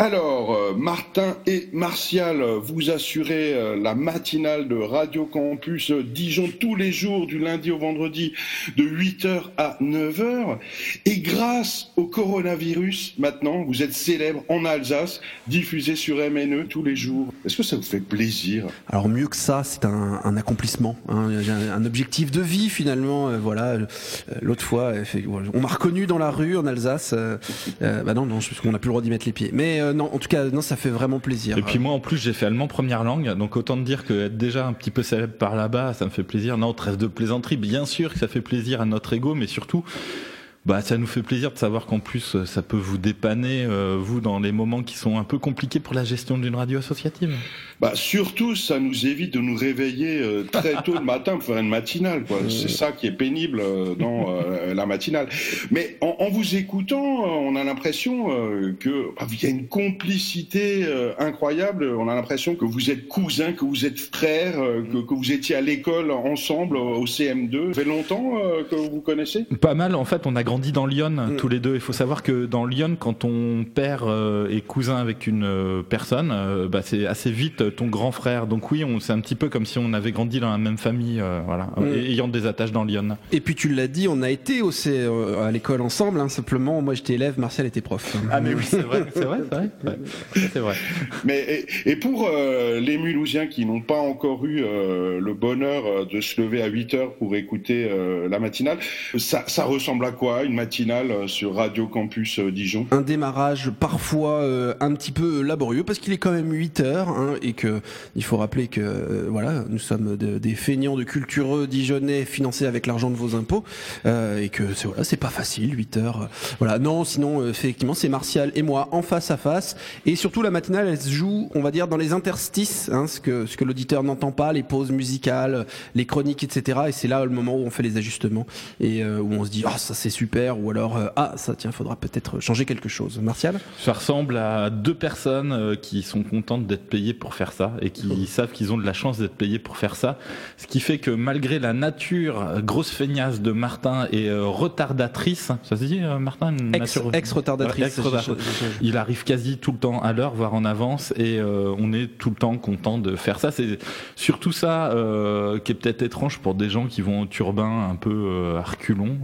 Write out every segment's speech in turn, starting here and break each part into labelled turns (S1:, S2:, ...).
S1: Alors, euh, Martin et Martial, vous assurez euh, la matinale de Radio Campus Dijon tous les jours du lundi au vendredi de 8h à 9h. Et grâce au coronavirus, maintenant, vous êtes célèbre en Alsace, diffusé sur MNE tous les jours. Est-ce que ça vous fait plaisir?
S2: Alors mieux que ça, c'est un, accomplissement, hein. un, objectif de vie finalement. Euh, voilà, l'autre fois, on m'a reconnu dans la rue en Alsace. bah non, non, qu'on n'a plus le droit d'y mettre les pieds. Mais euh, non, en tout cas, non, ça fait vraiment plaisir.
S3: Et puis moi, en plus, j'ai fait allemand première langue, donc autant te dire que être déjà un petit peu célèbre par là-bas, ça me fait plaisir. Non, trêve de plaisanterie, bien sûr que ça fait plaisir à notre ego, mais surtout, bah, ça nous fait plaisir de savoir qu'en plus, euh, ça peut vous dépanner, euh, vous, dans les moments qui sont un peu compliqués pour la gestion d'une radio associative.
S1: Bah, surtout, ça nous évite de nous réveiller euh, très tôt le matin pour faire une matinale. Quoi. C'est ça qui est pénible dans la matinale. Mais en, en, vous écoutant, on a l'impression que bah, il y a une complicité incroyable. On a l'impression que vous êtes cousins, que vous êtes frères, que, que, vous étiez à l'école ensemble au CM2. Ça fait longtemps que vous vous connaissez?
S3: Pas mal. En fait, on a grandi dans Lyon mm. tous les deux. Il faut savoir que dans Lyon, quand ton père euh, est cousin avec une euh, personne, euh, bah, c'est assez vite ton grand frère. Donc oui, c'est un petit peu comme si on avait grandi dans la même famille, voilà, mm. ayant des attaches dans Lyon.
S2: Et puis tu l'as dit, on a été aussi à l'école ensemble. Hein, simplement, moi j'étais élève, Martial était prof.
S3: Ah mais oui, c'est vrai, c'est vrai, c'est vrai.
S1: Mais et, pour les Mulhousiens qui n'ont pas encore eu le bonheur de se lever à 8 heures pour écouter la matinale, ça, ça ressemble à quoi? Une matinale euh, sur Radio Campus euh, Dijon.
S2: Un démarrage parfois euh, un petit peu laborieux parce qu'il est quand même 8 heures hein, et que il faut rappeler que voilà nous sommes des feignants de cultureux dijonnais financés avec l'argent de vos impôts et que c'est voilà c'est pas facile 8 heures voilà. Non sinon effectivement c'est Martial et moi en face à face. Et surtout la matinale elle se joue on va dire dans les interstices hein, ce que ce que l'auditeur n'entend pas les pauses musicales les chroniques etc et c'est là le moment où on fait les ajustements et où on se dit ah ça c'est super, ou alors euh, ah ça tiens, faudra peut-être changer quelque chose. Martial
S3: Ça ressemble à deux personnes euh, qui sont contentes d'être payées pour faire ça et qui savent qu'ils ont de la chance d'être payées pour faire ça. Ce qui fait que malgré la nature grosse feignasse de Martin et euh, retardatrice, ça se dit Martin
S2: Ex, retardatrice.
S3: il arrive quasi tout le temps à l'heure, voire en avance, et on est tout le temps content de faire ça. C'est surtout ça qui est peut-être étrange pour des gens qui vont au turbin un peu à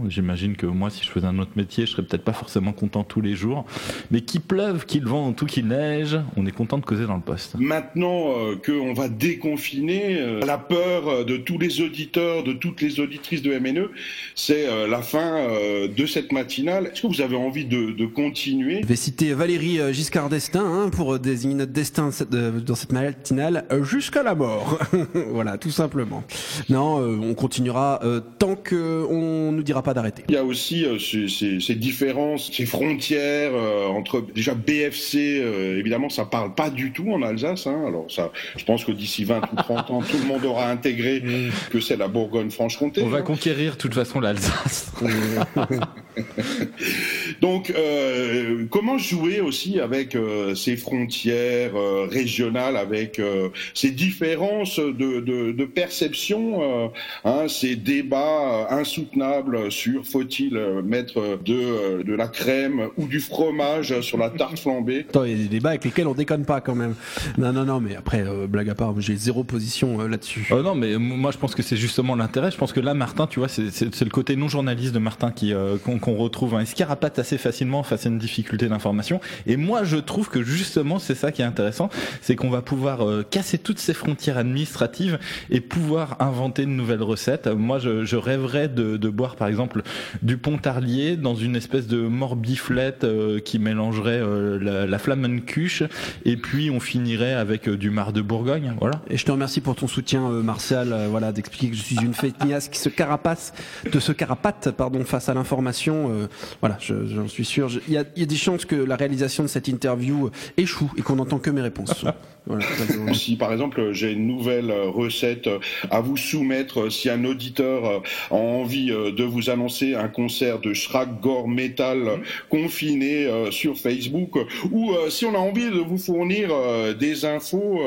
S3: J'imagine que moi si je faisais un autre métier, je serais peut-être pas forcément content tous les jours. Mais qu'il pleuve, qu'il vente ou qu'il neige, on est content de causer dans le poste.
S1: Maintenant euh, qu'on va déconfiner, euh, la peur euh, de tous les auditeurs, de toutes les auditrices de MNE, c'est euh, la fin euh, de cette matinale. Est-ce que vous avez envie de, de, continuer?
S2: Je vais citer Valérie Giscard d'Estaing hein, pour désigner notre destin dans cette matinale jusqu'à la mort. voilà, tout simplement. Non, on continuera tant qu'on nous dira pas d'arrêter.
S1: Il y a aussi ces, ces, ces, différences, ces frontières euh, entre déjà BFC, euh, évidemment, ça parle pas du tout en Alsace. Hein. Alors ça, je pense que d'ici 20 ou 30 ans, tout le monde aura intégré que c'est la Bourgogne-Franche-Comté.
S3: On va hein. conquérir de toute façon l'Alsace.
S1: Donc, euh, comment jouer aussi avec euh, ces frontières euh, régionales, avec ces différences de, de, de perception, hein, ces débats insoutenables sur faut-il mettre de, de la crème ou du fromage sur la tarte flambée?
S2: Attends, il y a des débats avec lesquels on déconne pas quand même. Non, non, non, mais après, blague à part, j'ai zéro position là-dessus.
S3: non, mais moi je pense que c'est justement l'intérêt. Je pense que là, Martin, tu vois, c'est le côté non journaliste de Martin qui qu'on retrouve. Hein. Se assez facilement face à une difficulté d'information. Et moi, je trouve que justement, c'est ça qui est intéressant, c'est qu'on va pouvoir euh, casser toutes ces frontières administratives et pouvoir inventer de nouvelles recettes. Moi, je, je rêverais de, de, boire, par exemple, du pontarlier dans une espèce de morbiflette euh, qui mélangerait euh, la, la cuche et puis on finirait avec du mar de Bourgogne. Voilà.
S2: Et je te remercie pour ton soutien, Martial, voilà, d'expliquer que je suis une feignasse qui se carapace, de se carapate, pardon, face à l'information. voilà, j'en suis sûr. Il y a, y a, des chances que la réalisation de cette interview échoue et qu'on n'entend que mes réponses.
S1: voilà, si par exemple j'ai une nouvelle recette à vous soumettre, si un auditeur a envie de vous annoncer un concert de Shrek Gore Metal confiné euh, sur Facebook, ou euh, si on a envie de vous fournir euh, des infos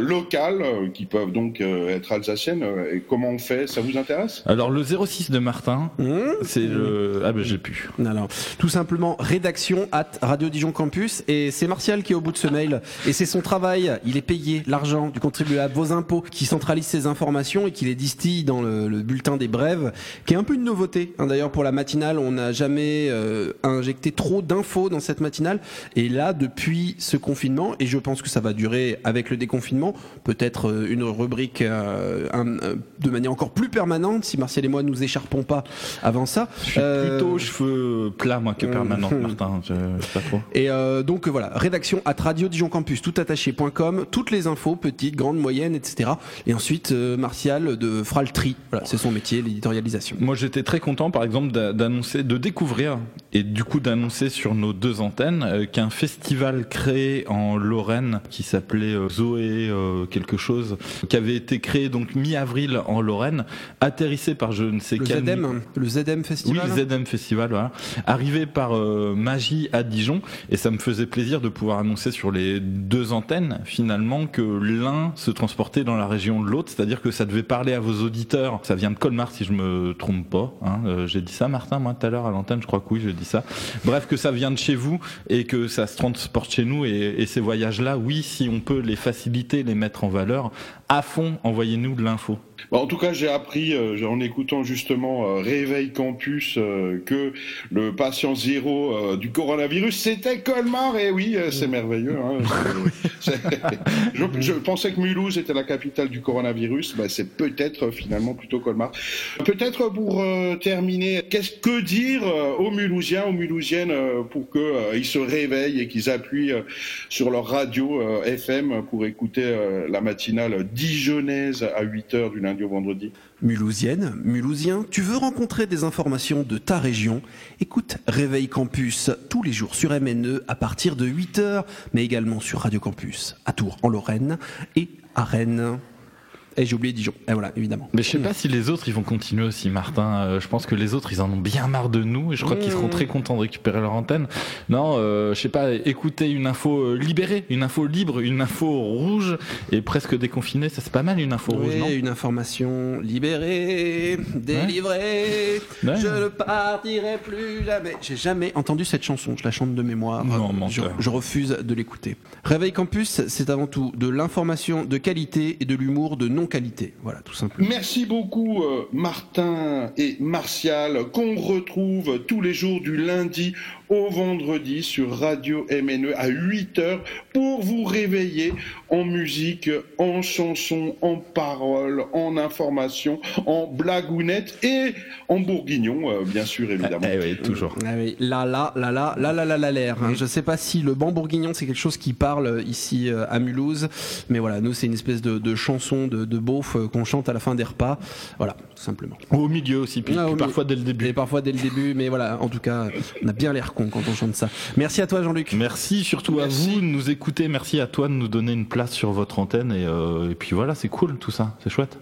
S1: locales qui peuvent donc être alsaciennes, et comment on fait? Ça vous intéresse?
S3: Alors le 06 de Martin, mmh. c'est le ah ben j'ai pu.
S2: Alors tout ça simplement rédaction at Radio Dijon Campus. Et c'est Martial qui est au bout de ce mail. Et c'est son travail. Il est payé l'argent du contribuable, vos impôts, qui centralise ces informations et qui les distille dans le, le bulletin des brèves, qui est un peu une nouveauté. Hein, D'ailleurs, pour la matinale, on n'a jamais euh, injecté trop d'infos dans cette matinale. Et là, depuis ce confinement, et je pense que ça va durer avec le déconfinement, peut-être euh, une rubrique euh, un- euh, de manière encore plus permanente, si Martial et moi nous écharpons pas avant ça.
S3: Je suis
S2: Euh,
S3: plutôt cheveux plats, moi, que
S2: euh,
S3: permanent,
S2: hmm.
S3: Martin. Je, je sais pas trop.
S2: Et euh, donc euh, voilà, rédaction at Radio Dijon Campus, tout attaché.com, toutes les infos, petites, grandes, moyennes, etc. Et ensuite, euh, Martial de tri. Voilà, c'est son métier, l'éditorialisation.
S3: Moi, j'étais très content, par exemple, d'a- d'annoncer, de découvrir et du coup d'annoncer sur nos deux antennes euh, qu'un festival créé en Lorraine qui s'appelait Zoé quelque chose, qui avait été créé donc mi-avril en Lorraine, atterrissé par je ne sais
S2: Le
S3: quel
S2: ZM, le ZM
S3: Oui,
S2: Festival.
S3: le ZM Festival, voilà. Arrivé par euh, Magie à Dijon, et ça me faisait plaisir de pouvoir annoncer sur les deux antennes, finalement, que l'un se transportait dans la région de l'autre, c'est-à-dire que ça devait parler à vos auditeurs. Ça vient de Colmar, si je me trompe pas. Hein. Euh, j'ai dit ça, Martin, moi, tout à l'heure à l'antenne, je crois que oui, j'ai dit ça. Bref, que ça vient de chez vous et que ça se transporte chez nous, et, et ces voyages-là, oui, si on peut les faciliter, les mettre en valeur, à fond, envoyez-nous de l'info.
S1: Bon, en tout cas, j'ai appris euh, en écoutant justement euh, Réveil Campus euh, que le patient zéro du coronavirus c'était Colmar. Et oui, euh, c'est merveilleux. Hein, je, je pensais que Mulhouse était la capitale du coronavirus. Ben, c'est peut-être finalement plutôt Colmar. Peut-être pour terminer, qu'est-ce que dire aux Mulhousiens, aux Mulhousiennes pour que euh, ils se réveillent et qu'ils appuient sur leur radio FM pour écouter la matinale dijonnaise à 8 heures du lundi.
S2: Mulhousienne, Mulhousien, tu veux rencontrer des informations de ta région? Écoute Réveil Campus tous les jours sur MNE à partir de 8h, mais également sur Radio Campus à Tours en Lorraine et à Rennes. Et j'ai oublié Dijon. Et voilà, évidemment.
S3: Mais je sais pas si les autres ils vont continuer aussi, Martin. Euh, je pense que les autres ils en ont bien marre de nous et je crois qu'ils seront très contents de récupérer leur antenne. Non, euh, je sais pas, écouter une info euh, libérée, une info libre, une info rouge et presque déconfinée, ça c'est pas mal une info rouge, non
S2: Oui, une information libérée, délivrée.
S3: Ouais.
S2: Je ne partirai plus jamais. J'ai jamais entendu cette chanson. Je la chante de mémoire.
S3: Non,
S2: Euh, je,
S3: menteur.
S2: je refuse de l'écouter. Réveil Campus, c'est avant tout de l'information de qualité et de l'humour de
S1: Merci beaucoup euh, Martin et Martial qu'on retrouve tous les jours du lundi au vendredi sur Radio MNE à 8h pour vous réveiller en musique, en chansons, en paroles, en informations, en blagounettes et en bourguignon euh, bien sûr évidemment.
S3: Eh oui, toujours.
S2: Ah oui, là, là, là, là, là, là, là, là, l'air. hein. Je sais pas si le ban bourguignon c'est quelque chose qui parle ici euh, à Mulhouse, mais voilà, nous c'est une espèce de, de chanson de, de beauf euh, qu'on chante à la fin des repas. Voilà, tout simplement.
S3: Au milieu aussi, puis,
S2: Ah,
S3: puis
S2: au
S3: parfois dès le
S2: Et
S3: début.
S2: parfois dès le début, mais voilà, en tout cas, on a bien l'air con quand on chante ça. Merci à toi Jean-Luc.
S3: Merci surtout
S1: Merci.
S3: à vous de nous écouter, merci à toi de nous donner une place sur votre antenne et, euh, et puis voilà, c'est cool tout ça, c'est chouette.